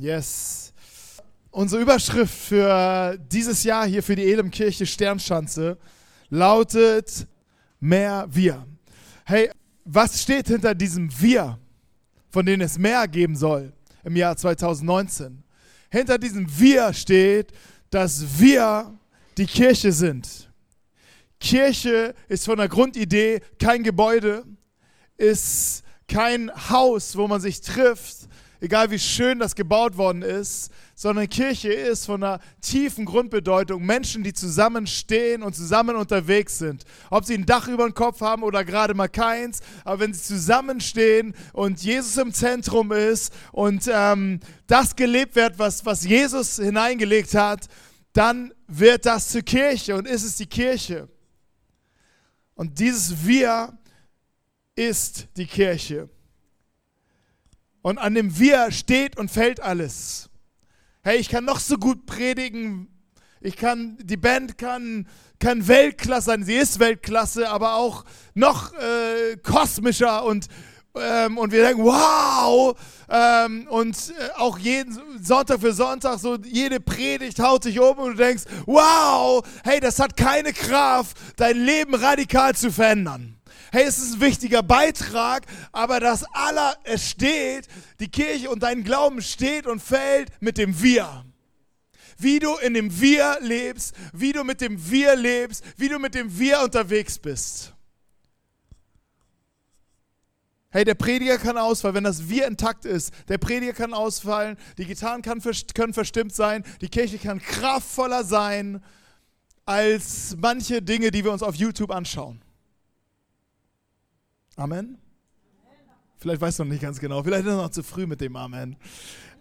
Yes. Unsere Überschrift für dieses Jahr hier für die Elemkirche Sternschanze lautet mehr wir. Hey, was steht hinter diesem wir, von dem es mehr geben soll im Jahr 2019? Hinter diesem wir steht, dass wir die Kirche sind. Kirche ist von der Grundidee kein Gebäude, ist kein Haus, wo man sich trifft, egal wie schön das gebaut worden ist, sondern Kirche ist von einer tiefen Grundbedeutung Menschen, die zusammenstehen und zusammen unterwegs sind. Ob sie ein Dach über dem Kopf haben oder gerade mal keins, aber wenn sie zusammenstehen und Jesus im Zentrum ist und ähm, das gelebt wird, was, was Jesus hineingelegt hat, dann wird das zur Kirche und ist es die Kirche. Und dieses Wir ist die Kirche. Und an dem Wir steht und fällt alles. Hey, ich kann noch so gut predigen. Ich kann, die Band kann, kann Weltklasse sein. Sie ist Weltklasse, aber auch noch äh, kosmischer und, ähm, und wir denken, wow! Ähm, und äh, auch jeden Sonntag für Sonntag, so jede Predigt haut dich um und du denkst, wow! Hey, das hat keine Kraft, dein Leben radikal zu verändern hey, es ist ein wichtiger Beitrag, aber das aller, es steht, die Kirche und dein Glauben steht und fällt mit dem Wir. Wie du in dem Wir lebst, wie du mit dem Wir lebst, wie du mit dem Wir unterwegs bist. Hey, der Prediger kann ausfallen, wenn das Wir intakt ist. Der Prediger kann ausfallen, die Gitarren kann, können verstimmt sein, die Kirche kann kraftvoller sein als manche Dinge, die wir uns auf YouTube anschauen. Amen? Vielleicht weißt du noch nicht ganz genau. Vielleicht ist es noch zu früh mit dem Amen.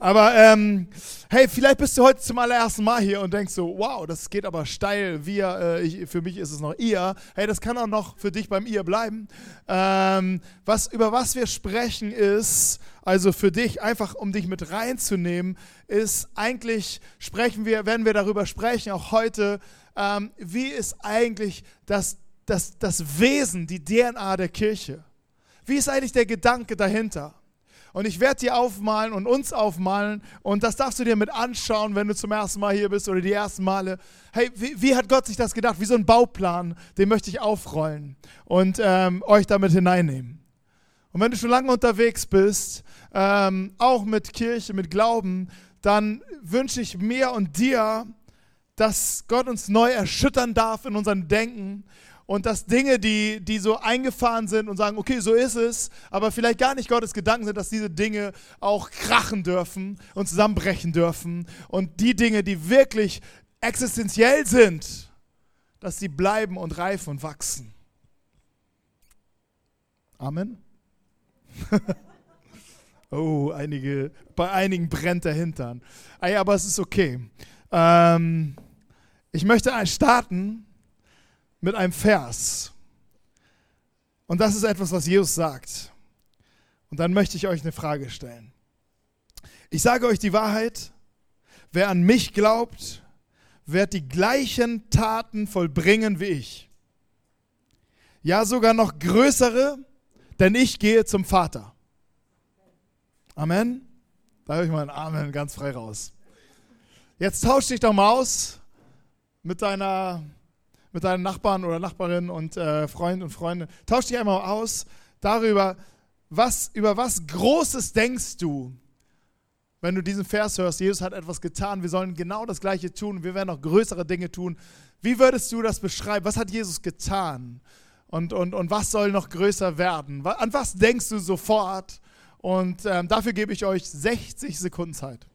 Aber ähm, hey, vielleicht bist du heute zum allerersten Mal hier und denkst so, wow, das geht aber steil. Wir, äh, ich, für mich ist es noch ihr. Hey, das kann auch noch für dich beim ihr bleiben. Ähm, was, über was wir sprechen ist, also für dich, einfach um dich mit reinzunehmen, ist eigentlich, sprechen wir, werden wir darüber sprechen, auch heute, ähm, wie ist eigentlich das, das, das Wesen, die DNA der Kirche? Wie ist eigentlich der Gedanke dahinter? Und ich werde dir aufmalen und uns aufmalen und das darfst du dir mit anschauen, wenn du zum ersten Mal hier bist oder die ersten Male. Hey, wie, wie hat Gott sich das gedacht? Wie so ein Bauplan, den möchte ich aufrollen und ähm, euch damit hineinnehmen. Und wenn du schon lange unterwegs bist, ähm, auch mit Kirche, mit Glauben, dann wünsche ich mir und dir, dass Gott uns neu erschüttern darf in unserem Denken und dass Dinge, die, die so eingefahren sind und sagen, okay, so ist es, aber vielleicht gar nicht Gottes Gedanken sind, dass diese Dinge auch krachen dürfen und zusammenbrechen dürfen und die Dinge, die wirklich existenziell sind, dass sie bleiben und reifen und wachsen. Amen. oh, einige, bei einigen brennt der Hintern. Aber es ist okay. Ähm, ich möchte starten mit einem Vers. Und das ist etwas, was Jesus sagt. Und dann möchte ich euch eine Frage stellen. Ich sage euch die Wahrheit, wer an mich glaubt, wird die gleichen Taten vollbringen wie ich. Ja, sogar noch größere, denn ich gehe zum Vater. Amen. Da höre ich mal ein Amen ganz frei raus. Jetzt tausch dich doch mal aus mit deiner mit deinen Nachbarn oder Nachbarinnen und äh, Freunden und Freunde. Tausch dich einmal aus darüber, was, über was Großes denkst du, wenn du diesen Vers hörst. Jesus hat etwas getan, wir sollen genau das Gleiche tun, wir werden noch größere Dinge tun. Wie würdest du das beschreiben? Was hat Jesus getan? Und, und, und was soll noch größer werden? An was denkst du sofort? Und ähm, dafür gebe ich euch 60 Sekunden Zeit.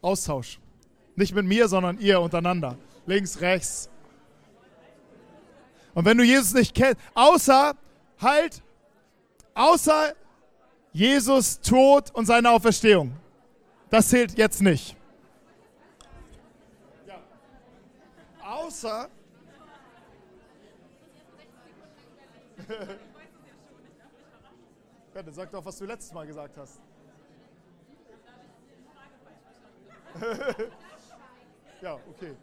Austausch. Nicht mit mir, sondern ihr untereinander. Links, rechts. Und wenn du Jesus nicht kennst, außer, halt, außer Jesus Tod und seine Auferstehung. Das zählt jetzt nicht. Ja. Außer. ja, sag doch, was du letztes Mal gesagt hast. ja, okay.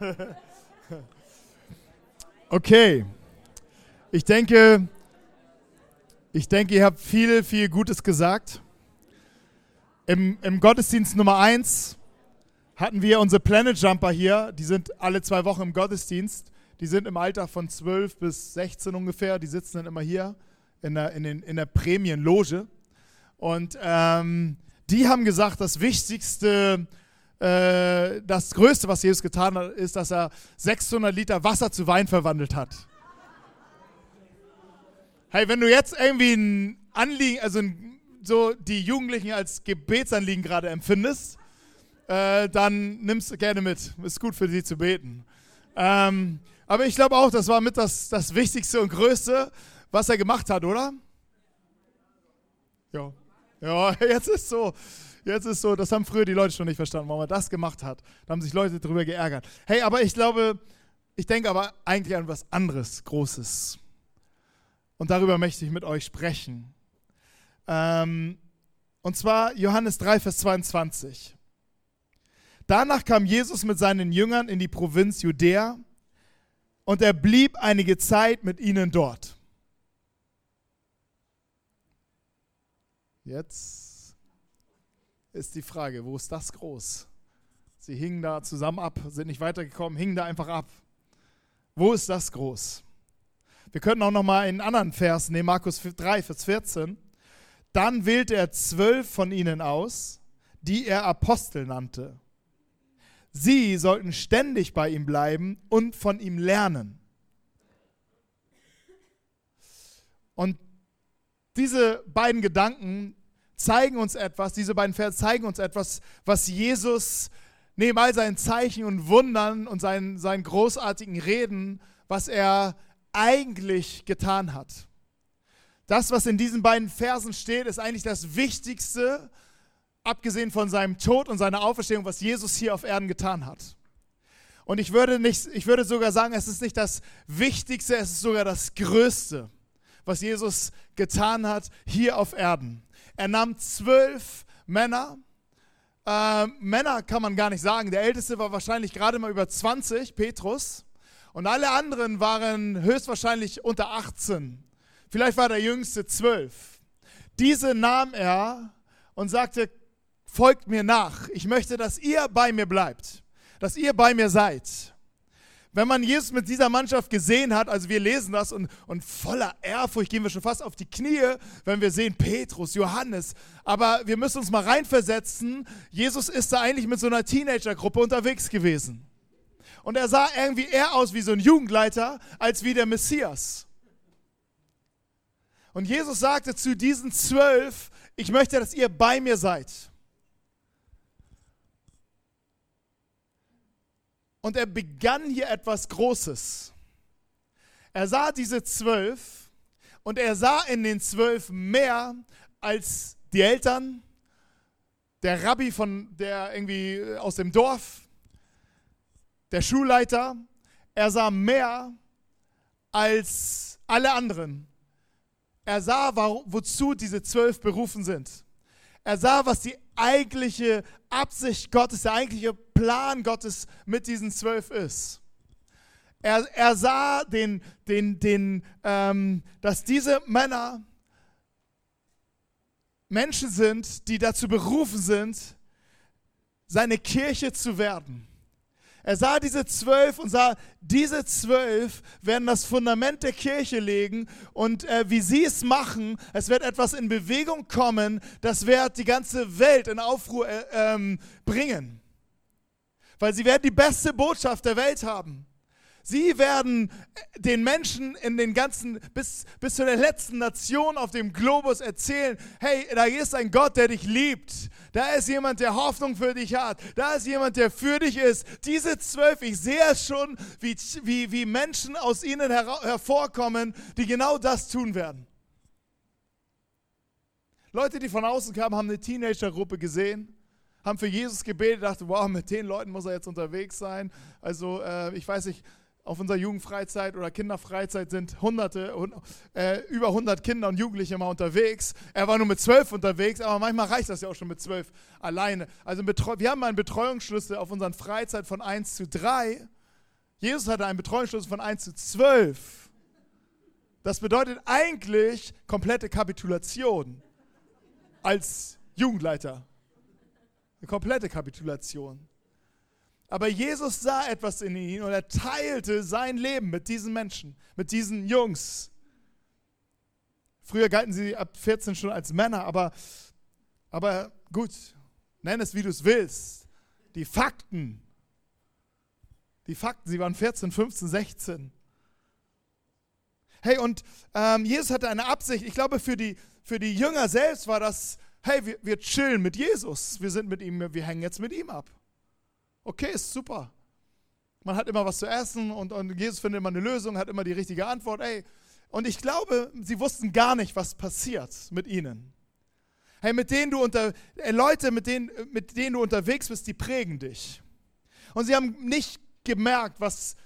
Okay. Ich denke, ich denke, ihr habt viel, viel Gutes gesagt. Im, Im Gottesdienst Nummer 1 hatten wir unsere Planet Jumper hier. Die sind alle zwei Wochen im Gottesdienst. Die sind im Alter von 12 bis 16 ungefähr. Die sitzen dann immer hier in der, in den, in der Prämienloge. Und ähm, die haben gesagt, das Wichtigste, äh, das Größte, was Jesus getan hat, ist, dass er 600 Liter Wasser zu Wein verwandelt hat. Hey, wenn du jetzt irgendwie ein Anliegen, also so die Jugendlichen als Gebetsanliegen gerade empfindest, äh, dann nimmst gerne mit. Ist gut für sie zu beten. Ähm, aber ich glaube auch, das war mit das, das Wichtigste und Größte, was er gemacht hat, oder? Ja. Jetzt ist so. Jetzt ist so, das haben früher die Leute schon nicht verstanden, warum er das gemacht hat. Da haben sich Leute darüber geärgert. Hey, aber ich glaube, ich denke aber eigentlich an was anderes, Großes. Und darüber möchte ich mit euch sprechen. Ähm, und zwar Johannes 3, Vers 22. Danach kam Jesus mit seinen Jüngern in die Provinz Judäa und er blieb einige Zeit mit ihnen dort. Jetzt ist die Frage, wo ist das groß? Sie hingen da zusammen ab, sind nicht weitergekommen, hingen da einfach ab. Wo ist das groß? Wir können auch noch mal einen anderen Vers nehmen, Markus 3, Vers 14. Dann wählte er zwölf von ihnen aus, die er Apostel nannte. Sie sollten ständig bei ihm bleiben und von ihm lernen. Und diese beiden Gedanken zeigen uns etwas, diese beiden Verse zeigen uns etwas, was Jesus neben all seinen Zeichen und Wundern und seinen, seinen großartigen Reden, was er eigentlich getan hat. Das, was in diesen beiden Versen steht, ist eigentlich das Wichtigste, abgesehen von seinem Tod und seiner Auferstehung, was Jesus hier auf Erden getan hat. Und ich würde, nicht, ich würde sogar sagen, es ist nicht das Wichtigste, es ist sogar das Größte, was Jesus getan hat hier auf Erden. Er nahm zwölf Männer. Äh, Männer kann man gar nicht sagen. Der älteste war wahrscheinlich gerade mal über 20, Petrus. Und alle anderen waren höchstwahrscheinlich unter 18. Vielleicht war der jüngste 12. Diese nahm er und sagte, folgt mir nach. Ich möchte, dass ihr bei mir bleibt, dass ihr bei mir seid. Wenn man Jesus mit dieser Mannschaft gesehen hat, also wir lesen das und, und voller Ehrfurcht gehen wir schon fast auf die Knie, wenn wir sehen Petrus, Johannes. Aber wir müssen uns mal reinversetzen. Jesus ist da eigentlich mit so einer Teenagergruppe unterwegs gewesen. Und er sah irgendwie eher aus wie so ein Jugendleiter als wie der Messias. Und Jesus sagte zu diesen zwölf, ich möchte, dass ihr bei mir seid. Und er begann hier etwas Großes. Er sah diese zwölf und er sah in den zwölf mehr als die Eltern, der Rabbi von der irgendwie aus dem Dorf, der Schulleiter. Er sah mehr als alle anderen. Er sah, wozu diese zwölf berufen sind. Er sah, was die eigentliche Absicht Gottes, der eigentliche Plan Gottes mit diesen zwölf ist. Er, er sah, den, den, den, ähm, dass diese Männer Menschen sind, die dazu berufen sind, seine Kirche zu werden. Er sah diese zwölf und sah, diese zwölf werden das Fundament der Kirche legen und äh, wie sie es machen, es wird etwas in Bewegung kommen, das wird die ganze Welt in Aufruhr äh, ähm, bringen. Weil sie werden die beste Botschaft der Welt haben. Sie werden den Menschen in den ganzen, bis, bis zu der letzten Nation auf dem Globus erzählen, hey, da ist ein Gott, der dich liebt. Da ist jemand, der Hoffnung für dich hat. Da ist jemand, der für dich ist. Diese zwölf, ich sehe es schon, wie, wie, wie Menschen aus ihnen her hervorkommen, die genau das tun werden. Leute, die von außen kamen, haben eine Teenagergruppe gesehen haben für Jesus gebetet, dachten, wow, mit den Leuten muss er jetzt unterwegs sein. Also äh, ich weiß nicht, auf unserer Jugendfreizeit oder Kinderfreizeit sind hunderte, äh, über 100 Kinder und Jugendliche mal unterwegs. Er war nur mit zwölf unterwegs, aber manchmal reicht das ja auch schon mit zwölf alleine. Also wir haben einen Betreuungsschlüssel auf unseren Freizeit von 1 zu 3 Jesus hatte einen Betreuungsschlüssel von 1 zu 12. Das bedeutet eigentlich komplette Kapitulation als Jugendleiter. Eine komplette Kapitulation. Aber Jesus sah etwas in ihn und er teilte sein Leben mit diesen Menschen, mit diesen Jungs. Früher galten sie ab 14 schon als Männer, aber, aber gut, nenn es wie du es willst. Die Fakten, die Fakten, sie waren 14, 15, 16. Hey, und ähm, Jesus hatte eine Absicht. Ich glaube, für die, für die Jünger selbst war das, hey, wir, wir chillen mit Jesus. Wir sind mit ihm, wir hängen jetzt mit ihm ab. Okay, ist super. Man hat immer was zu essen und, und Jesus findet immer eine Lösung, hat immer die richtige Antwort. Ey, und ich glaube, sie wussten gar nicht, was passiert mit ihnen. Hey, mit denen du unter, äh, Leute, mit denen, mit denen du unterwegs bist, die prägen dich. Und sie haben nicht gemerkt, was,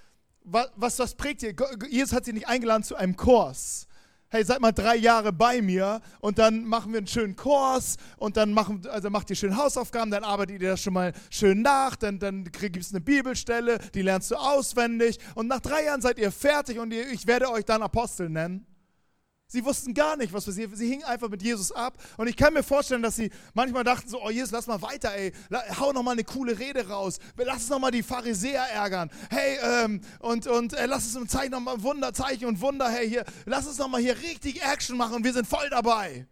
was, was, was prägt ihr. Jesus hat sie nicht eingeladen zu einem Kurs hey, seid mal drei Jahre bei mir und dann machen wir einen schönen Kurs und dann machen, also macht ihr schön Hausaufgaben, dann arbeitet ihr das schon mal schön nach, dann, dann gibt es eine Bibelstelle, die lernst du auswendig und nach drei Jahren seid ihr fertig und ihr, ich werde euch dann Apostel nennen. Sie wussten gar nicht, was passiert. Sie hingen einfach mit Jesus ab. Und ich kann mir vorstellen, dass sie manchmal dachten so, oh Jesus, lass mal weiter, ey. Hau noch mal eine coole Rede raus. Lass uns noch mal die Pharisäer ärgern. Hey, ähm, und, und äh, lass uns zeigen noch mal Wunder, Zeichen und Wunder. Hey, hier, lass uns noch mal hier richtig Action machen. Wir sind voll dabei.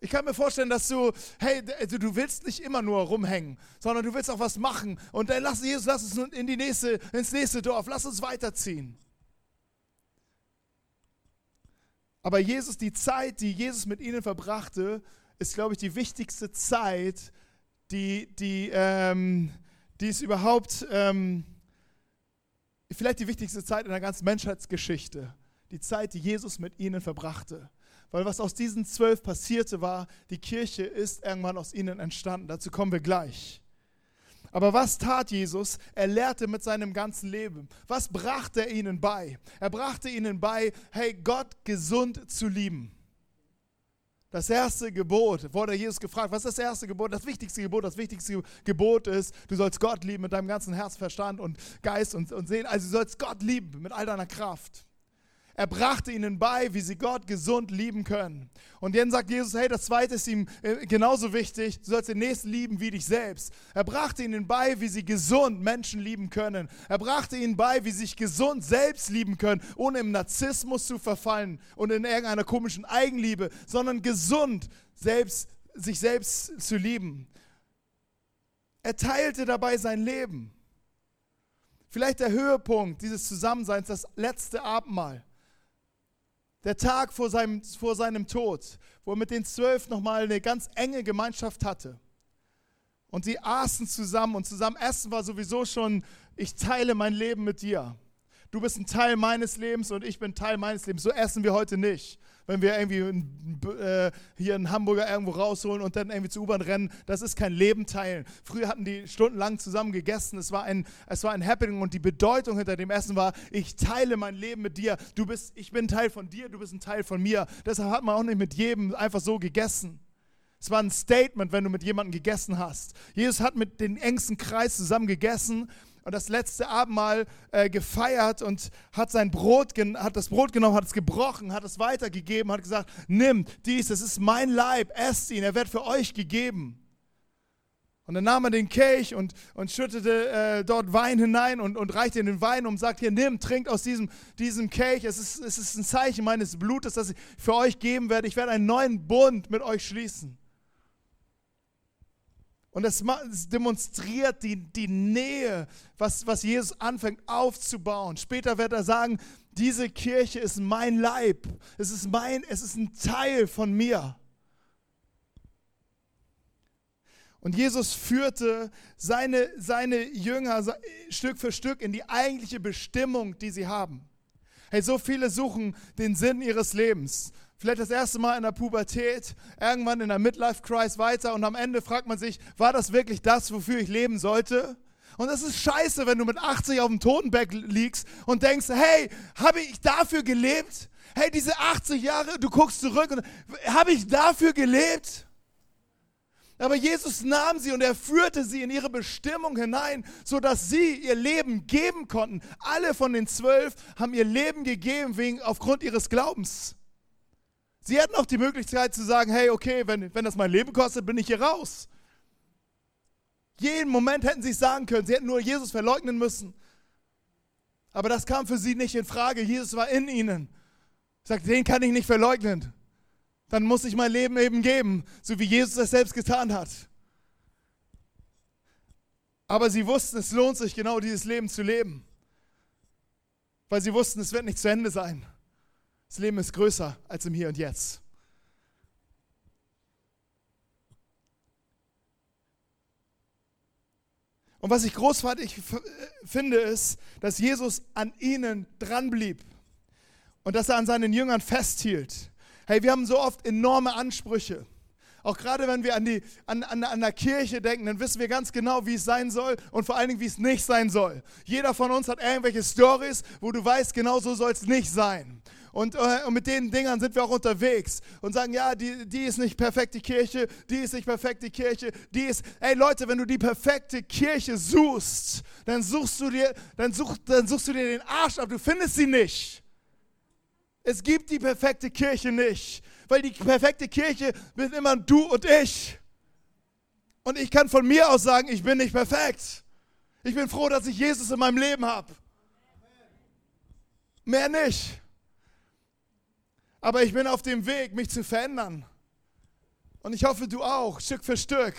Ich kann mir vorstellen, dass du, hey, also du willst nicht immer nur rumhängen, sondern du willst auch was machen. Und dann lass Jesus, lass uns in die nächste, ins nächste Dorf. Lass uns weiterziehen. Aber Jesus, die Zeit, die Jesus mit ihnen verbrachte, ist, glaube ich, die wichtigste Zeit, die, die, ähm, die es überhaupt, ähm, vielleicht die wichtigste Zeit in der ganzen Menschheitsgeschichte. Die Zeit, die Jesus mit ihnen verbrachte. Weil was aus diesen zwölf passierte war, die Kirche ist irgendwann aus ihnen entstanden. Dazu kommen wir gleich. Aber was tat Jesus? Er lehrte mit seinem ganzen Leben. Was brachte er ihnen bei? Er brachte ihnen bei, hey, Gott gesund zu lieben. Das erste Gebot, wurde Jesus gefragt, was ist das erste Gebot? Das wichtigste Gebot, das wichtigste Gebot ist, du sollst Gott lieben mit deinem ganzen Herz, Verstand und Geist und, und Seele. Also du sollst Gott lieben mit all deiner Kraft. Er brachte ihnen bei, wie sie Gott gesund lieben können. Und dann sagt Jesus, hey, das zweite ist ihm äh, genauso wichtig, du sollst den Nächsten lieben wie dich selbst. Er brachte ihnen bei, wie sie gesund Menschen lieben können. Er brachte ihnen bei, wie sie sich gesund selbst lieben können, ohne im Narzissmus zu verfallen und in irgendeiner komischen Eigenliebe, sondern gesund selbst, sich selbst zu lieben. Er teilte dabei sein Leben. Vielleicht der Höhepunkt dieses Zusammenseins, das letzte Abendmahl der Tag vor seinem, vor seinem Tod, wo er mit den zwölf nochmal eine ganz enge Gemeinschaft hatte. Und sie aßen zusammen und zusammen essen war sowieso schon, ich teile mein Leben mit dir. Du bist ein Teil meines Lebens und ich bin Teil meines Lebens. So essen wir heute nicht wenn wir irgendwie äh, hier einen Hamburger irgendwo rausholen und dann irgendwie zur U-Bahn rennen. Das ist kein Leben teilen. Früher hatten die stundenlang zusammen gegessen. Es war, ein, es war ein Happening und die Bedeutung hinter dem Essen war, ich teile mein Leben mit dir. Du bist, ich bin Teil von dir, du bist ein Teil von mir. Deshalb hat man auch nicht mit jedem einfach so gegessen. Es war ein Statement, wenn du mit jemandem gegessen hast. Jesus hat mit dem engsten Kreis zusammen gegessen und das letzte Abendmahl äh, gefeiert und hat sein Brot, hat das Brot genommen, hat es gebrochen, hat es weitergegeben, hat gesagt, nimm dies, das ist mein Leib, esst ihn, er wird für euch gegeben. Und dann nahm er den Kelch und, und schüttete äh, dort Wein hinein und, und reichte in den Wein und sagt, hier, nimm, trinkt aus diesem, diesem Kelch. Es ist, es ist ein Zeichen meines Blutes, das ich für euch geben werde. Ich werde einen neuen Bund mit euch schließen. Und es demonstriert die, die Nähe, was, was Jesus anfängt aufzubauen. Später wird er sagen, diese Kirche ist mein Leib. Es ist, mein, es ist ein Teil von mir. Und Jesus führte seine, seine Jünger Stück für Stück in die eigentliche Bestimmung, die sie haben. Hey, so viele suchen den Sinn ihres Lebens vielleicht das erste Mal in der Pubertät, irgendwann in der Midlife-Crisis weiter und am Ende fragt man sich, war das wirklich das, wofür ich leben sollte? Und es ist scheiße, wenn du mit 80 auf dem Totenberg liegst und denkst, hey, habe ich dafür gelebt? Hey, diese 80 Jahre, du guckst zurück und habe ich dafür gelebt? Aber Jesus nahm sie und er führte sie in ihre Bestimmung hinein, sodass sie ihr Leben geben konnten. Alle von den zwölf haben ihr Leben gegeben wegen, aufgrund ihres Glaubens. Sie hatten auch die Möglichkeit zu sagen, hey, okay, wenn, wenn das mein Leben kostet, bin ich hier raus. Jeden Moment hätten sie es sagen können. Sie hätten nur Jesus verleugnen müssen. Aber das kam für sie nicht in Frage. Jesus war in ihnen. Sagt, den kann ich nicht verleugnen dann muss ich mein Leben eben geben, so wie Jesus es selbst getan hat. Aber sie wussten, es lohnt sich genau dieses Leben zu leben, weil sie wussten, es wird nicht zu Ende sein. Das Leben ist größer als im Hier und Jetzt. Und was ich großartig finde, ist, dass Jesus an ihnen dranblieb und dass er an seinen Jüngern festhielt. Hey, wir haben so oft enorme Ansprüche. Auch gerade wenn wir an, die, an, an, an der Kirche denken, dann wissen wir ganz genau, wie es sein soll und vor allen Dingen, wie es nicht sein soll. Jeder von uns hat irgendwelche Stories, wo du weißt, genau so soll es nicht sein. Und, äh, und, mit den Dingern sind wir auch unterwegs und sagen, ja, die, die ist nicht perfekt, die Kirche, die ist nicht perfekt, die Kirche, die ist, ey Leute, wenn du die perfekte Kirche suchst, dann suchst du dir, dann such, dann suchst du dir den Arsch ab, du findest sie nicht. Es gibt die perfekte Kirche nicht, weil die perfekte Kirche bin immer du und ich. Und ich kann von mir aus sagen, ich bin nicht perfekt. Ich bin froh, dass ich Jesus in meinem Leben habe. Mehr nicht. Aber ich bin auf dem Weg, mich zu verändern. Und ich hoffe, du auch, Stück für Stück.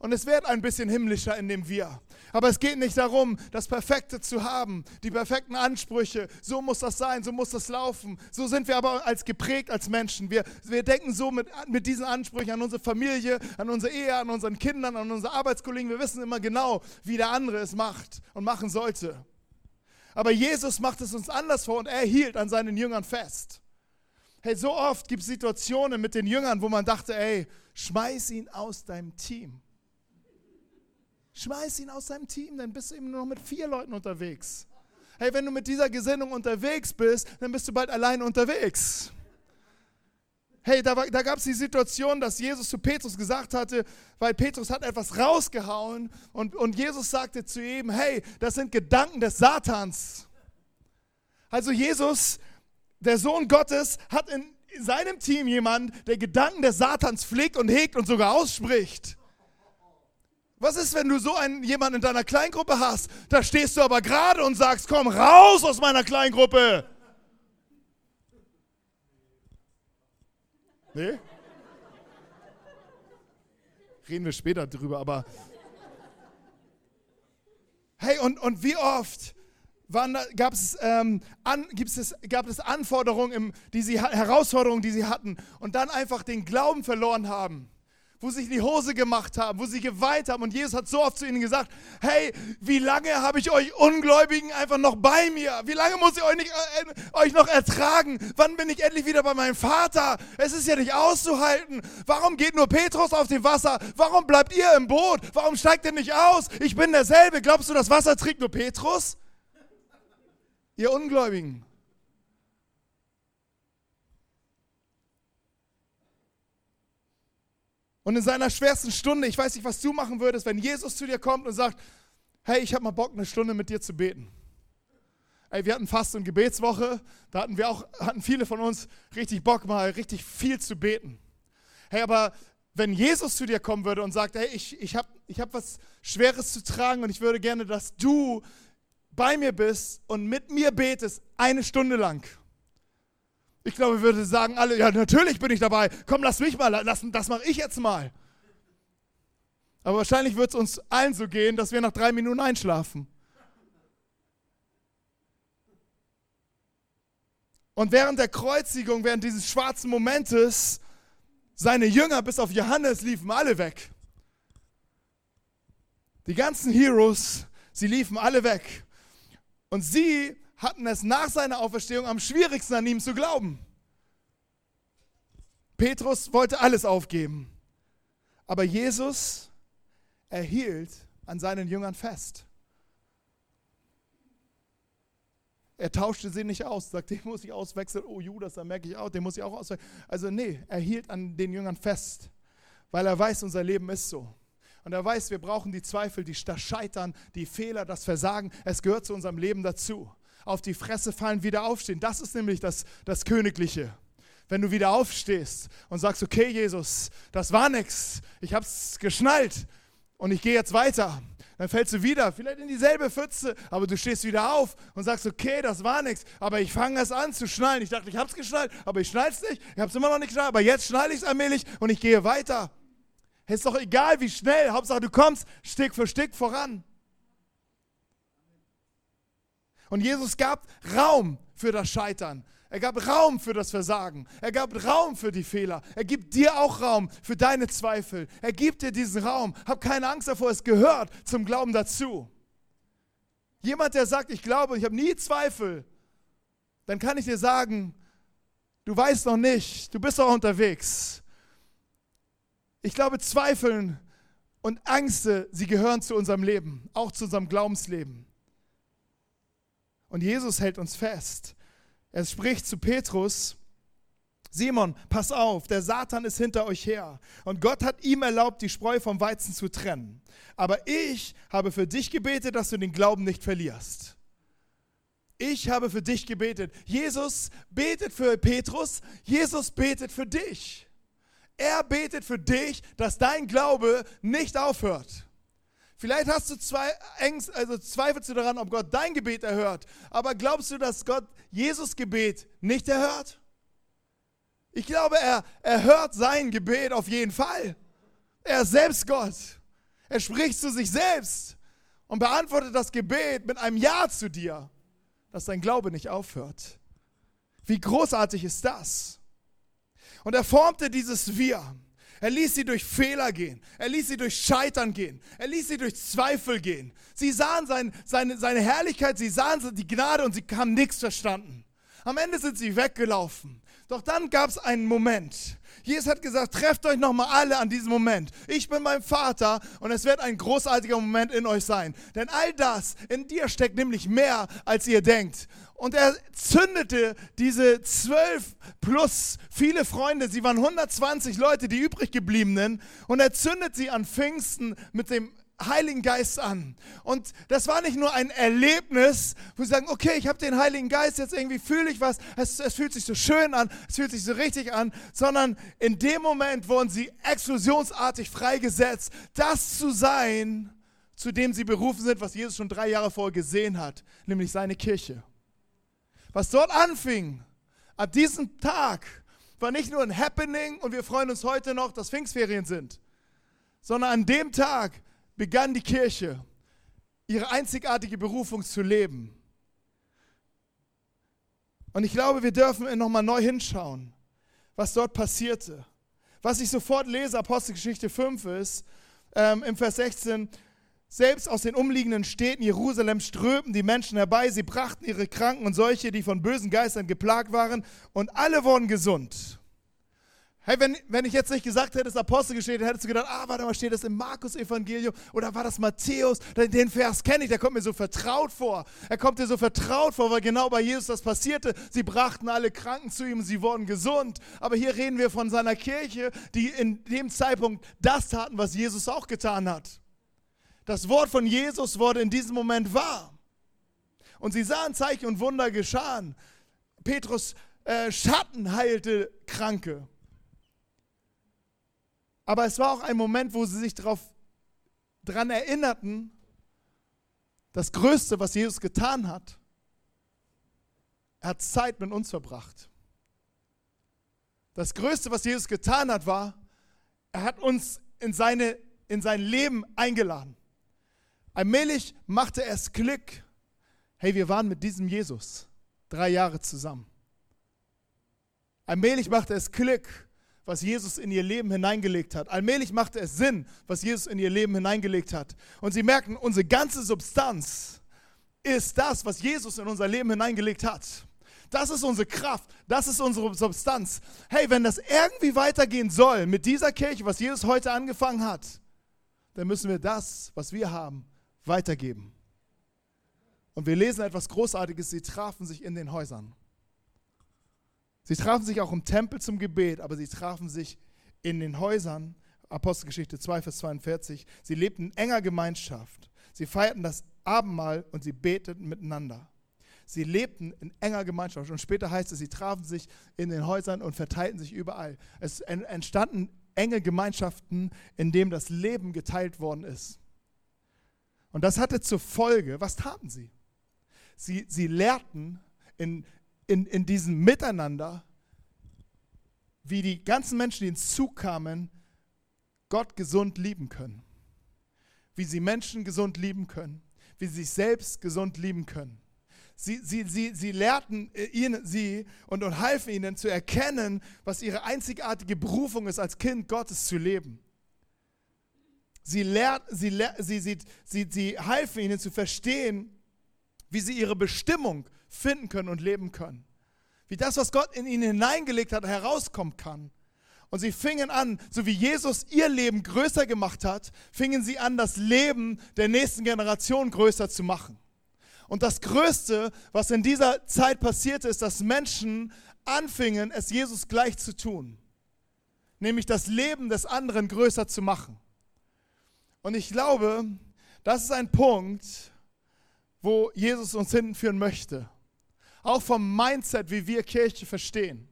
Und es wird ein bisschen himmlischer in dem Wir. Aber es geht nicht darum, das Perfekte zu haben, die perfekten Ansprüche. So muss das sein, so muss das laufen. So sind wir aber als geprägt als Menschen. Wir, wir denken so mit, mit diesen Ansprüchen an unsere Familie, an unsere Ehe, an unseren Kindern, an unsere Arbeitskollegen. Wir wissen immer genau, wie der andere es macht und machen sollte. Aber Jesus macht es uns anders vor und er hielt an seinen Jüngern fest. Hey, so oft gibt es Situationen mit den Jüngern, wo man dachte, ey, schmeiß ihn aus deinem Team. Schmeiß ihn aus seinem Team, dann bist du eben nur noch mit vier Leuten unterwegs. Hey, wenn du mit dieser Gesinnung unterwegs bist, dann bist du bald allein unterwegs. Hey, da, da gab es die Situation, dass Jesus zu Petrus gesagt hatte, weil Petrus hat etwas rausgehauen und, und Jesus sagte zu ihm, hey, das sind Gedanken des Satans. Also Jesus, der Sohn Gottes, hat in seinem Team jemanden, der Gedanken des Satans pflegt und hegt und sogar ausspricht. Was ist, wenn du so einen jemanden in deiner Kleingruppe hast? Da stehst du aber gerade und sagst, komm raus aus meiner Kleingruppe. Nee? Reden wir später drüber, aber. Hey, und, und wie oft waren, gab, es, ähm, an, es, gab es Anforderungen, im, die sie, Herausforderungen, die sie hatten und dann einfach den Glauben verloren haben? wo sie sich in die Hose gemacht haben, wo sie geweint haben. Und Jesus hat so oft zu ihnen gesagt, hey, wie lange habe ich euch Ungläubigen einfach noch bei mir? Wie lange muss ich euch, nicht, äh, euch noch ertragen? Wann bin ich endlich wieder bei meinem Vater? Es ist ja nicht auszuhalten. Warum geht nur Petrus auf dem Wasser? Warum bleibt ihr im Boot? Warum steigt ihr nicht aus? Ich bin derselbe. Glaubst du, das Wasser trägt nur Petrus? Ihr Ungläubigen. Und in seiner schwersten Stunde, ich weiß nicht, was du machen würdest, wenn Jesus zu dir kommt und sagt, hey, ich habe mal Bock, eine Stunde mit dir zu beten. Ey, wir hatten Fast- und Gebetswoche, da hatten wir auch, hatten viele von uns richtig Bock, mal richtig viel zu beten. Hey, aber wenn Jesus zu dir kommen würde und sagt, hey, ich, ich habe ich hab was Schweres zu tragen und ich würde gerne, dass du bei mir bist und mit mir betest, eine Stunde lang. Ich glaube, wir würden sagen alle, ja, natürlich bin ich dabei. Komm, lass mich mal, lass, das mache ich jetzt mal. Aber wahrscheinlich wird es uns allen so gehen, dass wir nach drei Minuten einschlafen. Und während der Kreuzigung, während dieses schwarzen Momentes, seine Jünger bis auf Johannes liefen alle weg. Die ganzen Heroes, sie liefen alle weg. Und sie hatten es nach seiner Auferstehung am schwierigsten an ihm zu glauben. Petrus wollte alles aufgeben, aber Jesus erhielt an seinen Jüngern fest. Er tauschte sie nicht aus, sagt, den muss ich auswechseln. Oh Judas, da merke ich auch, den muss ich auch auswechseln. Also nee, er hielt an den Jüngern fest, weil er weiß, unser Leben ist so. Und er weiß, wir brauchen die Zweifel, die, das Scheitern, die Fehler, das Versagen. Es gehört zu unserem Leben dazu. Auf die Fresse fallen, wieder aufstehen. Das ist nämlich das, das Königliche. Wenn du wieder aufstehst und sagst, okay, Jesus, das war nichts. Ich habe es geschnallt und ich gehe jetzt weiter. Dann fällst du wieder, vielleicht in dieselbe Pfütze, aber du stehst wieder auf und sagst, okay, das war nichts, aber ich fange es an zu schnallen. Ich dachte, ich habe es geschnallt, aber ich schnall es nicht. Ich habe es immer noch nicht geschnallt, aber jetzt schnalle ich es allmählich und ich gehe weiter. Ist doch egal, wie schnell, Hauptsache du kommst Stück für Stück voran. Und Jesus gab Raum für das Scheitern. Er gab Raum für das Versagen. Er gab Raum für die Fehler. Er gibt dir auch Raum für deine Zweifel. Er gibt dir diesen Raum. Hab keine Angst davor, es gehört zum Glauben dazu. Jemand, der sagt, ich glaube und ich habe nie Zweifel, dann kann ich dir sagen, du weißt noch nicht, du bist auch unterwegs. Ich glaube, Zweifeln und Ängste, sie gehören zu unserem Leben, auch zu unserem Glaubensleben. Und Jesus hält uns fest. Er spricht zu Petrus, Simon, pass auf, der Satan ist hinter euch her. Und Gott hat ihm erlaubt, die Spreu vom Weizen zu trennen. Aber ich habe für dich gebetet, dass du den Glauben nicht verlierst. Ich habe für dich gebetet. Jesus betet für Petrus, Jesus betet für dich. Er betet für dich, dass dein Glaube nicht aufhört. Vielleicht hast du zwei Ängste, also zweifelst du daran, ob Gott dein Gebet erhört. Aber glaubst du, dass Gott Jesus Gebet nicht erhört? Ich glaube, er erhört sein Gebet auf jeden Fall. Er ist selbst Gott. Er spricht zu sich selbst und beantwortet das Gebet mit einem Ja zu dir, dass dein Glaube nicht aufhört. Wie großartig ist das? Und er formte dieses Wir. Er ließ sie durch Fehler gehen. Er ließ sie durch Scheitern gehen. Er ließ sie durch Zweifel gehen. Sie sahen sein, seine, seine Herrlichkeit, sie sahen die Gnade und sie haben nichts verstanden. Am Ende sind sie weggelaufen. Doch dann gab es einen Moment. Jesus hat gesagt, trefft euch nochmal alle an diesem Moment. Ich bin mein Vater und es wird ein großartiger Moment in euch sein. Denn all das in dir steckt nämlich mehr, als ihr denkt. Und er zündete diese zwölf plus viele Freunde, sie waren 120 Leute, die übrig gebliebenen, und er zündet sie an Pfingsten mit dem Heiligen Geist an. Und das war nicht nur ein Erlebnis, wo sie sagen, okay, ich habe den Heiligen Geist, jetzt irgendwie fühle ich was, es, es, fühlt sich so schön an, es fühlt sich so richtig an, sondern in dem Moment wurden sie explosionsartig freigesetzt, das zu sein, zu dem sie berufen sind, was Jesus schon drei Jahre vorher gesehen hat, nämlich seine Kirche. Was dort anfing, ab diesem Tag, war nicht nur ein Happening und wir freuen uns heute noch, dass Pfingstferien sind, sondern an dem Tag begann die Kirche, ihre einzigartige Berufung zu leben. Und ich glaube, wir dürfen nochmal neu hinschauen, was dort passierte. Was ich sofort lese, Apostelgeschichte 5 ist, ähm, im Vers 16, selbst aus den umliegenden Städten Jerusalems strömten die Menschen herbei, sie brachten ihre Kranken und solche, die von bösen Geistern geplagt waren, und alle wurden gesund. Hey, wenn, wenn ich jetzt nicht gesagt hätte, es ist Apostelgeschichte, hättest du gedacht, ah, warte mal, steht das im Markus-Evangelium oder war das Matthäus? Den Vers kenne ich, der kommt mir so vertraut vor. Er kommt dir so vertraut vor, weil genau bei Jesus das passierte. Sie brachten alle Kranken zu ihm, sie wurden gesund. Aber hier reden wir von seiner Kirche, die in dem Zeitpunkt das taten, was Jesus auch getan hat. Das Wort von Jesus wurde in diesem Moment wahr. Und sie sahen Zeichen und Wunder geschahen. Petrus äh, Schatten heilte Kranke. Aber es war auch ein Moment, wo sie sich daran erinnerten, das Größte, was Jesus getan hat, er hat Zeit mit uns verbracht. Das Größte, was Jesus getan hat, war, er hat uns in, seine, in sein Leben eingeladen. Allmählich machte es Klick. Hey, wir waren mit diesem Jesus drei Jahre zusammen. Allmählich machte es Klick was Jesus in ihr Leben hineingelegt hat. Allmählich machte es Sinn, was Jesus in ihr Leben hineingelegt hat. Und sie merken, unsere ganze Substanz ist das, was Jesus in unser Leben hineingelegt hat. Das ist unsere Kraft, das ist unsere Substanz. Hey, wenn das irgendwie weitergehen soll mit dieser Kirche, was Jesus heute angefangen hat, dann müssen wir das, was wir haben, weitergeben. Und wir lesen etwas Großartiges, sie trafen sich in den Häusern. Sie trafen sich auch im Tempel zum Gebet, aber sie trafen sich in den Häusern, Apostelgeschichte 2, Vers 42. Sie lebten in enger Gemeinschaft. Sie feierten das Abendmahl und sie beteten miteinander. Sie lebten in enger Gemeinschaft. Und später heißt es, sie trafen sich in den Häusern und verteilten sich überall. Es entstanden enge Gemeinschaften, in denen das Leben geteilt worden ist. Und das hatte zur Folge, was taten sie? Sie, sie lehrten in, in, in diesem Miteinander, wie die ganzen Menschen, die ins Zug kamen, Gott gesund lieben können. Wie sie Menschen gesund lieben können. Wie sie sich selbst gesund lieben können. Sie, sie, sie, sie lehrten ihnen, sie und, und halfen ihnen zu erkennen, was ihre einzigartige Berufung ist, als Kind Gottes zu leben. Sie, lehrt, sie, sie, sie, sie, sie halfen ihnen zu verstehen, wie sie ihre Bestimmung finden können und leben können. Wie das, was Gott in ihnen hineingelegt hat, herauskommen kann. Und sie fingen an, so wie Jesus ihr Leben größer gemacht hat, fingen sie an, das Leben der nächsten Generation größer zu machen. Und das Größte, was in dieser Zeit passierte, ist, dass Menschen anfingen, es Jesus gleich zu tun. Nämlich das Leben des anderen größer zu machen. Und ich glaube, das ist ein Punkt, wo Jesus uns hinführen möchte. Auch vom Mindset, wie wir Kirche verstehen,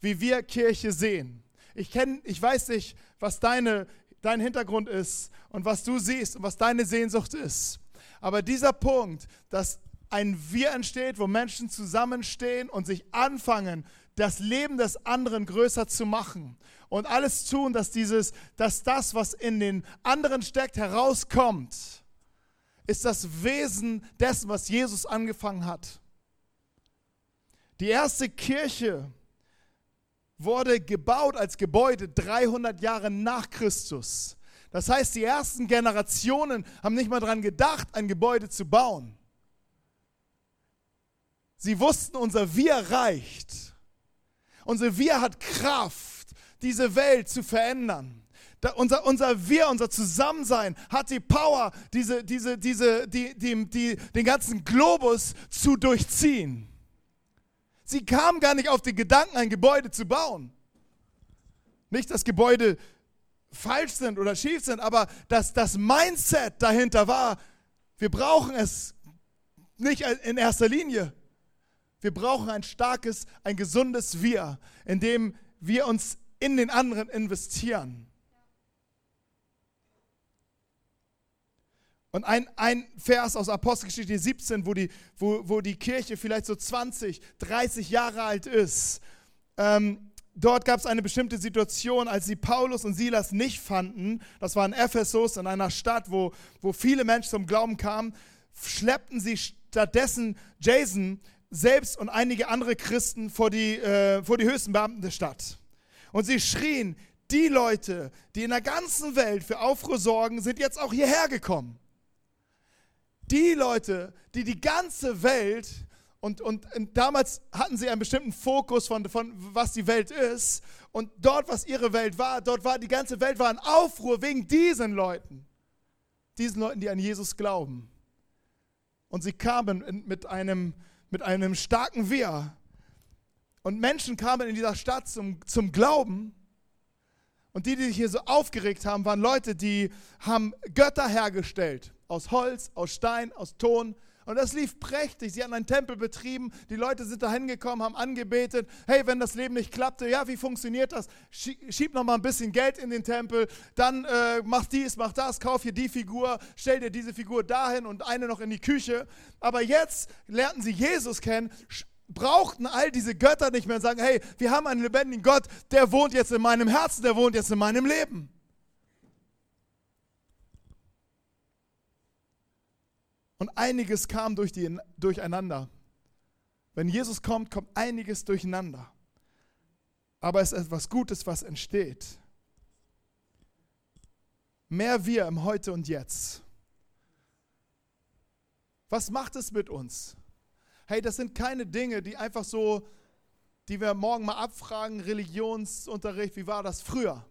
wie wir Kirche sehen. Ich, kenn, ich weiß nicht, was deine, dein Hintergrund ist und was du siehst und was deine Sehnsucht ist. Aber dieser Punkt, dass ein Wir entsteht, wo Menschen zusammenstehen und sich anfangen, das Leben des anderen größer zu machen und alles tun, dass, dieses, dass das, was in den anderen steckt, herauskommt, ist das Wesen dessen, was Jesus angefangen hat. Die erste Kirche wurde gebaut als Gebäude 300 Jahre nach Christus. Das heißt, die ersten Generationen haben nicht mal daran gedacht, ein Gebäude zu bauen. Sie wussten, unser Wir reicht. Unser Wir hat Kraft, diese Welt zu verändern. Da unser, unser Wir, unser Zusammensein hat die Power, diese, diese, diese, die, die, die, den ganzen Globus zu durchziehen. Sie kamen gar nicht auf den Gedanken, ein Gebäude zu bauen. Nicht dass Gebäude falsch sind oder schief sind, aber dass das Mindset dahinter war, wir brauchen es nicht in erster Linie. Wir brauchen ein starkes, ein gesundes Wir, in dem wir uns in den anderen investieren. Und ein, ein Vers aus Apostelgeschichte 17, wo die, wo, wo die Kirche vielleicht so 20, 30 Jahre alt ist. Ähm, dort gab es eine bestimmte Situation, als sie Paulus und Silas nicht fanden. Das war in Ephesus, in einer Stadt, wo, wo viele Menschen zum Glauben kamen. Schleppten sie stattdessen Jason selbst und einige andere Christen vor die, äh, vor die höchsten Beamten der Stadt. Und sie schrien, die Leute, die in der ganzen Welt für Aufruhr sorgen, sind jetzt auch hierher gekommen die Leute, die die ganze Welt, und, und, und, damals hatten sie einen bestimmten Fokus von, von, was die Welt ist, und dort, was ihre Welt war, dort war die ganze Welt war in Aufruhr wegen diesen Leuten. Diesen Leuten, die an Jesus glauben. Und sie kamen mit einem, mit einem starken Wehr. Und Menschen kamen in dieser Stadt zum, zum Glauben. Und die, die sich hier so aufgeregt haben, waren Leute, die haben Götter hergestellt aus Holz, aus Stein, aus Ton. Und das lief prächtig. Sie hatten einen Tempel betrieben. Die Leute sind da hingekommen, haben angebetet. Hey, wenn das Leben nicht klappte, ja, wie funktioniert das? Schieb noch mal ein bisschen Geld in den Tempel. Dann äh, mach dies, mach das. Kauf hier die Figur. Stell dir diese Figur dahin und eine noch in die Küche. Aber jetzt lernten sie Jesus kennen brauchten all diese Götter nicht mehr und sagen, hey, wir haben einen lebendigen Gott, der wohnt jetzt in meinem Herzen, der wohnt jetzt in meinem Leben. Und einiges kam durch die, durcheinander. Wenn Jesus kommt, kommt einiges durcheinander. Aber es ist etwas Gutes, was entsteht. Mehr wir im Heute und Jetzt. Was macht es mit uns? Hey, das sind keine Dinge, die einfach so, die wir morgen mal abfragen, Religionsunterricht, wie war das früher?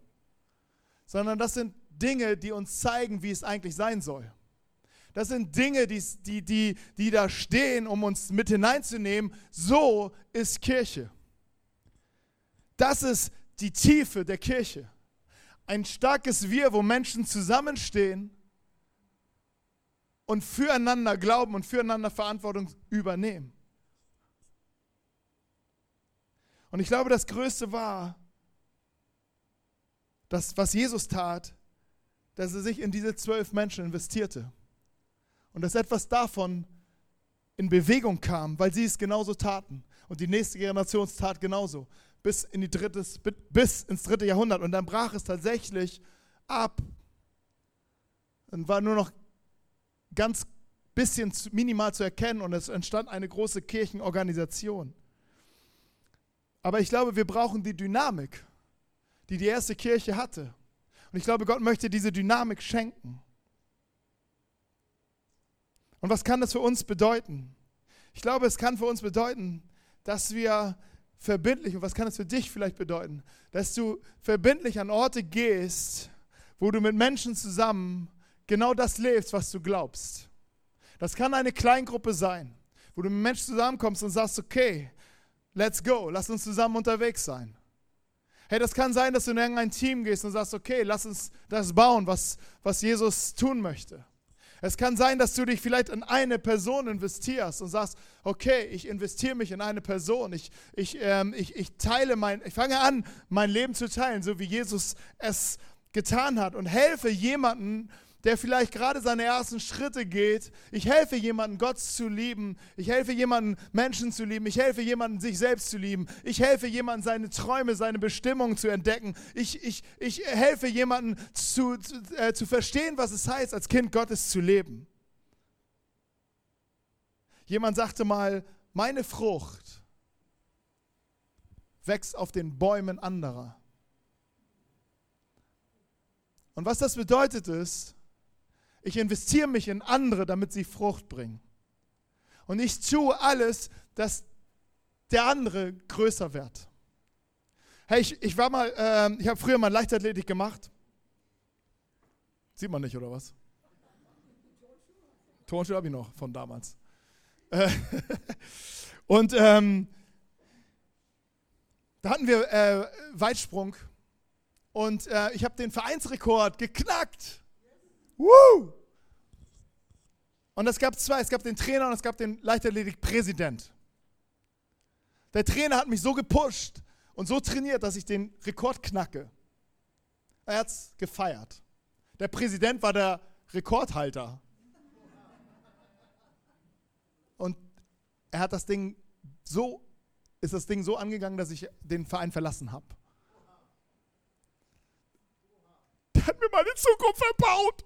Sondern das sind Dinge, die uns zeigen, wie es eigentlich sein soll. Das sind Dinge, die, die, die, die da stehen, um uns mit hineinzunehmen. So ist Kirche. Das ist die Tiefe der Kirche. ein starkes Wir, wo Menschen zusammenstehen und füreinander glauben und füreinander Verantwortung übernehmen. Und ich glaube, das Größte war, dass was Jesus tat, dass er sich in diese zwölf Menschen investierte. Und dass etwas davon in Bewegung kam, weil sie es genauso taten. Und die nächste Generation tat genauso. Bis, in die drittes, bis ins dritte Jahrhundert. Und dann brach es tatsächlich ab. Dann war nur noch ganz bisschen minimal zu erkennen und es entstand eine große Kirchenorganisation. Aber ich glaube, wir brauchen die Dynamik, die die erste Kirche hatte. Und ich glaube, Gott möchte diese Dynamik schenken. Und was kann das für uns bedeuten? Ich glaube, es kann für uns bedeuten, dass wir verbindlich, und was kann es für dich vielleicht bedeuten, dass du verbindlich an Orte gehst, wo du mit Menschen zusammen genau das lebst, was du glaubst. Das kann eine Kleingruppe sein, wo du mit Menschen zusammenkommst und sagst, okay, let's go, lass uns zusammen unterwegs sein. Hey, das kann sein, dass du in irgendein Team gehst und sagst, okay, lass uns das bauen, was, was Jesus tun möchte. Es kann sein, dass du dich vielleicht in eine Person investierst und sagst, okay, ich investiere mich in eine Person. Ich, ich, ähm, ich, ich teile mein, ich fange an, mein Leben zu teilen, so wie Jesus es getan hat und helfe jemanden, der vielleicht gerade seine ersten Schritte geht. Ich helfe jemandem, Gott zu lieben. Ich helfe jemandem, Menschen zu lieben. Ich helfe jemandem, sich selbst zu lieben. Ich helfe jemandem, seine Träume, seine Bestimmung zu entdecken. Ich, ich, ich helfe jemandem zu, zu, äh, zu verstehen, was es heißt, als Kind Gottes zu leben. Jemand sagte mal, meine Frucht wächst auf den Bäumen anderer. Und was das bedeutet ist, ich investiere mich in andere, damit sie Frucht bringen. Und ich tue alles, dass der andere größer wird. Hey, ich, ich war mal, äh, ich habe früher mal Leichtathletik gemacht. Sieht man nicht, oder was? Turnschuhe habe ich noch von damals. Äh, und ähm, da hatten wir äh, Weitsprung und äh, ich habe den Vereinsrekord geknackt. Woo! Und es gab zwei, es gab den Trainer und es gab den Leichtathletik-Präsident. Der Trainer hat mich so gepusht und so trainiert, dass ich den Rekord knacke. Er hat es gefeiert. Der Präsident war der Rekordhalter. Und er hat das Ding so, ist das Ding so angegangen, dass ich den Verein verlassen habe. Der hat mir meine Zukunft verbaut.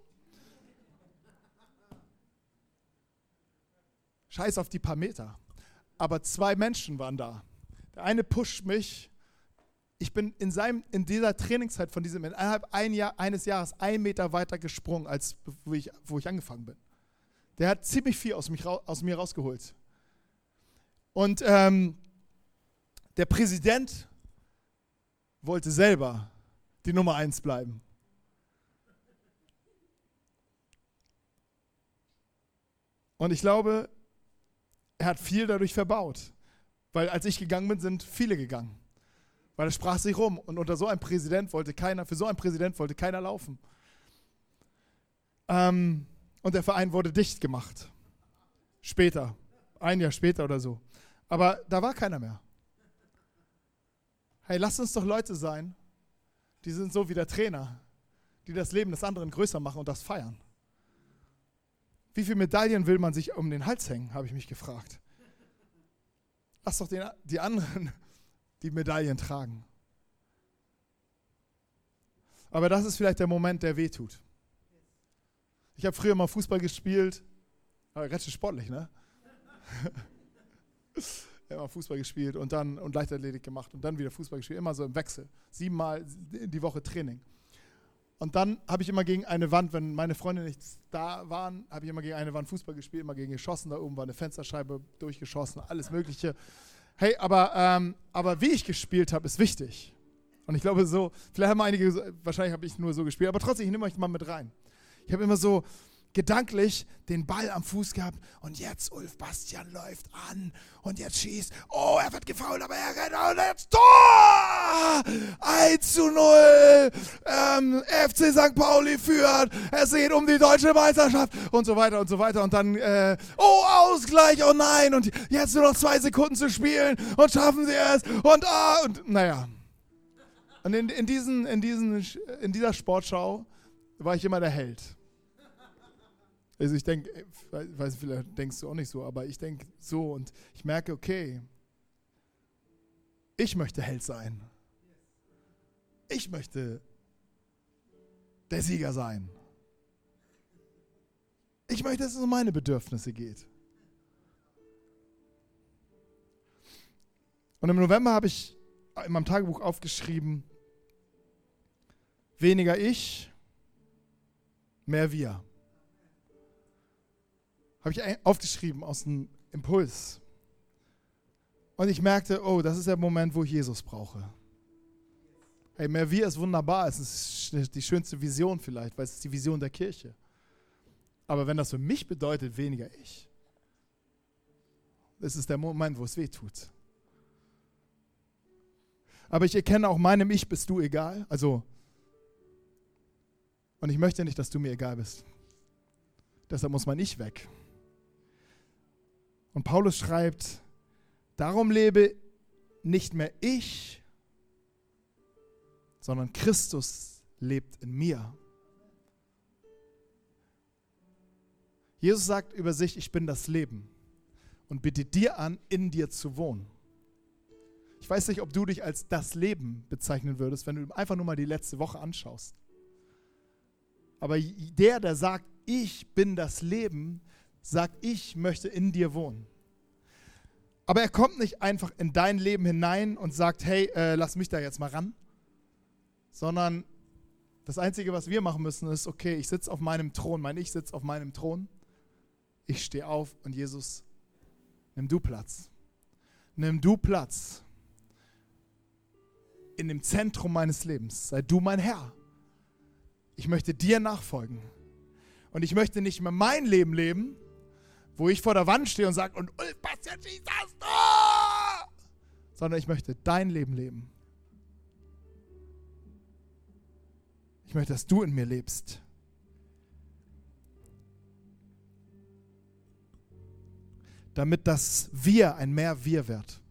Scheiß auf die paar Meter. Aber zwei Menschen waren da. Der eine pusht mich. Ich bin in, seinem, in dieser Trainingszeit von diesem, innerhalb ein Jahr, eines Jahres ein Meter weiter gesprungen, als wo ich, wo ich angefangen bin. Der hat ziemlich viel aus, mich, aus mir rausgeholt. Und ähm, der Präsident wollte selber die Nummer eins bleiben. Und ich glaube, er hat viel dadurch verbaut. Weil als ich gegangen bin, sind viele gegangen. Weil es sprach sich rum. Und unter so einem Präsident wollte keiner, für so einen Präsident wollte keiner laufen. Ähm, und der Verein wurde dicht gemacht. Später. Ein Jahr später oder so. Aber da war keiner mehr. Hey, lasst uns doch Leute sein, die sind so wie der Trainer, die das Leben des anderen größer machen und das feiern. Wie viele Medaillen will man sich um den Hals hängen, habe ich mich gefragt. Lass doch den, die anderen die Medaillen tragen. Aber das ist vielleicht der Moment, der weh tut. Ich habe früher mal Fußball gespielt, aber ganz sportlich, ne? mal Fußball gespielt und dann und Leichtathletik gemacht und dann wieder Fußball gespielt, immer so im Wechsel. Siebenmal die Woche Training. Und dann habe ich immer gegen eine Wand, wenn meine Freunde nicht da waren, habe ich immer gegen eine Wand Fußball gespielt, immer gegen geschossen. Da oben war eine Fensterscheibe durchgeschossen, alles Mögliche. Hey, aber, ähm, aber wie ich gespielt habe, ist wichtig. Und ich glaube so, vielleicht haben einige, wahrscheinlich habe ich nur so gespielt, aber trotzdem, ich nehme euch mal mit rein. Ich habe immer so, gedanklich den Ball am Fuß gehabt und jetzt Ulf Bastian läuft an und jetzt schießt. Oh, er wird gefault, aber er rennt und jetzt Tor! 1 zu 0. Ähm, FC St. Pauli führt. Es geht um die deutsche Meisterschaft und so weiter und so weiter. Und dann, äh, oh, Ausgleich, oh nein. Und jetzt nur noch zwei Sekunden zu spielen und schaffen sie es. Und ah, und naja. Und in, in, diesen, in, diesen, in dieser Sportschau war ich immer der Held. Also ich denke, weiß vielleicht denkst du auch nicht so, aber ich denke so und ich merke, okay, ich möchte Held sein. Ich möchte der Sieger sein. Ich möchte, dass es um meine Bedürfnisse geht. Und im November habe ich in meinem Tagebuch aufgeschrieben, weniger ich, mehr wir habe ich aufgeschrieben aus dem Impuls. Und ich merkte, oh, das ist der Moment, wo ich Jesus brauche. Hey, mehr wir ist wunderbar. Es ist die schönste Vision vielleicht, weil es ist die Vision der Kirche. Aber wenn das für mich bedeutet, weniger ich, das ist der Moment, wo es weh tut. Aber ich erkenne auch meinem Ich bist du egal. Also, und ich möchte nicht, dass du mir egal bist. Deshalb muss mein Ich weg. Und Paulus schreibt, darum lebe nicht mehr ich, sondern Christus lebt in mir. Jesus sagt über sich, ich bin das Leben und bietet dir an, in dir zu wohnen. Ich weiß nicht, ob du dich als das Leben bezeichnen würdest, wenn du einfach nur mal die letzte Woche anschaust. Aber der, der sagt, ich bin das Leben, sagt, ich möchte in dir wohnen. Aber er kommt nicht einfach in dein Leben hinein und sagt, hey, äh, lass mich da jetzt mal ran, sondern das Einzige, was wir machen müssen, ist, okay, ich sitze auf meinem Thron, mein Ich sitze auf meinem Thron, ich stehe auf und Jesus, nimm du Platz. Nimm du Platz in dem Zentrum meines Lebens. Sei du mein Herr. Ich möchte dir nachfolgen. Und ich möchte nicht mehr mein Leben leben, wo ich vor der Wand stehe und sage, und Ulf Bastian schießt das Tor! Sondern ich möchte dein Leben leben. Ich möchte, dass du in mir lebst. Damit das Wir ein mehr Wir wird.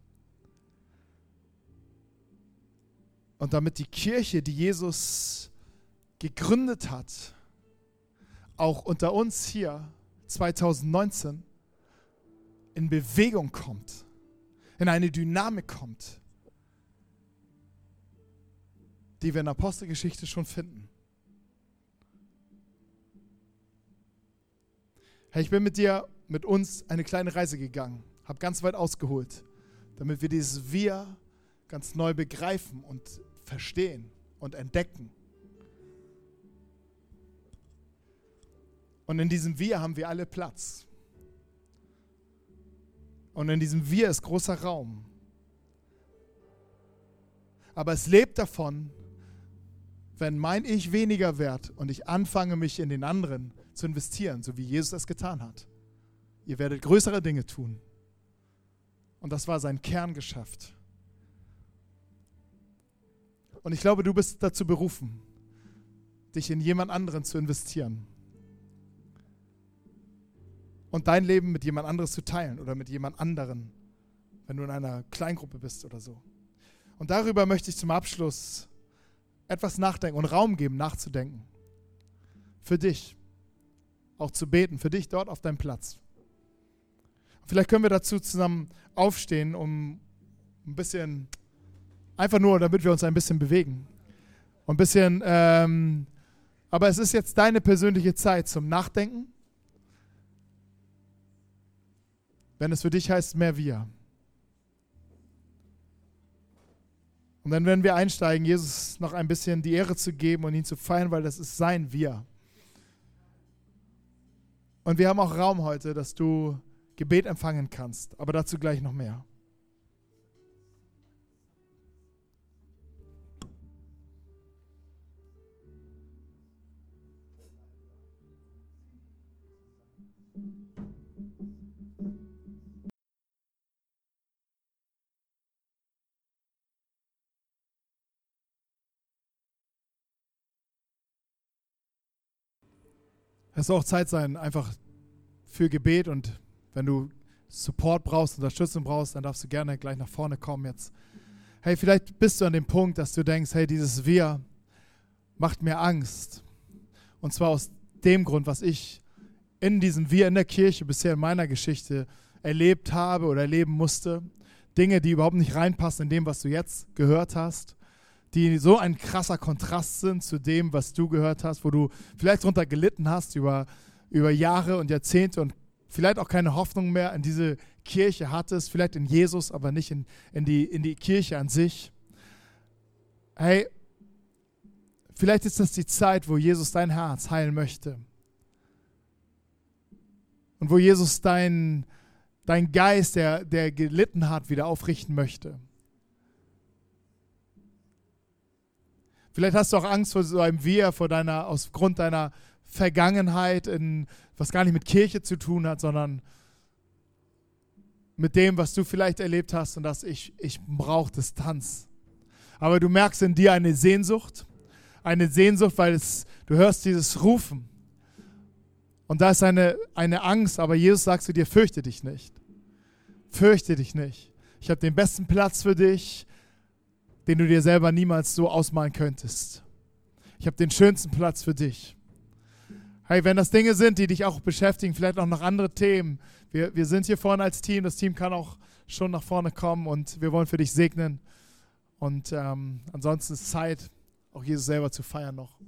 Und damit die Kirche, die Jesus gegründet hat, auch unter uns hier 2019 in Bewegung kommt, in eine Dynamik kommt, die wir in der Apostelgeschichte schon finden. Hey, ich bin mit dir, mit uns eine kleine Reise gegangen, habe ganz weit ausgeholt, damit wir dieses Wir ganz neu begreifen und verstehen und entdecken. Und in diesem Wir haben wir alle Platz. Und in diesem Wir ist großer Raum. Aber es lebt davon, wenn mein Ich weniger wird und ich anfange, mich in den anderen zu investieren, so wie Jesus es getan hat. Ihr werdet größere Dinge tun. Und das war sein Kerngeschäft. Und ich glaube, du bist dazu berufen, dich in jemand anderen zu investieren und dein Leben mit jemand anderes zu teilen oder mit jemand anderen, wenn du in einer Kleingruppe bist oder so. Und darüber möchte ich zum Abschluss etwas nachdenken und Raum geben, nachzudenken. Für dich. Auch zu beten, für dich dort auf deinem Platz. Vielleicht können wir dazu zusammen aufstehen, um ein bisschen, einfach nur, damit wir uns ein bisschen bewegen. Und ein bisschen, ähm, aber es ist jetzt deine persönliche Zeit zum Nachdenken wenn es für dich heißt, mehr wir. Und dann werden wir einsteigen, Jesus noch ein bisschen die Ehre zu geben und ihn zu feiern, weil das ist sein Wir. Und wir haben auch Raum heute, dass du Gebet empfangen kannst, aber dazu gleich noch mehr. Es soll auch Zeit sein, einfach für Gebet und wenn du Support brauchst, Unterstützung brauchst, dann darfst du gerne gleich nach vorne kommen jetzt. Hey, vielleicht bist du an dem Punkt, dass du denkst, hey, dieses Wir macht mir Angst. Und zwar aus dem Grund, was ich in diesem Wir in der Kirche bisher in meiner Geschichte erlebt habe oder erleben musste. Dinge, die überhaupt nicht reinpassen in dem, was du jetzt gehört hast die so ein krasser Kontrast sind zu dem, was du gehört hast, wo du vielleicht darunter gelitten hast über, über Jahre und Jahrzehnte und vielleicht auch keine Hoffnung mehr in diese Kirche hattest, vielleicht in Jesus, aber nicht in, in, die, in die Kirche an sich. Hey, vielleicht ist das die Zeit, wo Jesus dein Herz heilen möchte. Und wo Jesus dein, dein Geist, der, der gelitten hat, wieder aufrichten möchte. Vielleicht hast du auch Angst vor so einem Wir, vor deiner, aus Grund deiner Vergangenheit, in, was gar nicht mit Kirche zu tun hat, sondern mit dem, was du vielleicht erlebt hast und dass ich, ich brauche Distanz. Aber du merkst in dir eine Sehnsucht, eine Sehnsucht, weil es, du hörst dieses Rufen. Und da ist eine, eine Angst, aber Jesus sagt zu dir, fürchte dich nicht. Fürchte dich nicht. Ich habe den besten Platz für dich den du dir selber niemals so ausmalen könntest. Ich habe den schönsten Platz für dich. Hey, wenn das Dinge sind, die dich auch beschäftigen, vielleicht auch noch andere Themen, wir, wir sind hier vorne als Team, das Team kann auch schon nach vorne kommen und wir wollen für dich segnen. Und ähm, ansonsten ist Zeit, auch Jesus selber zu feiern noch.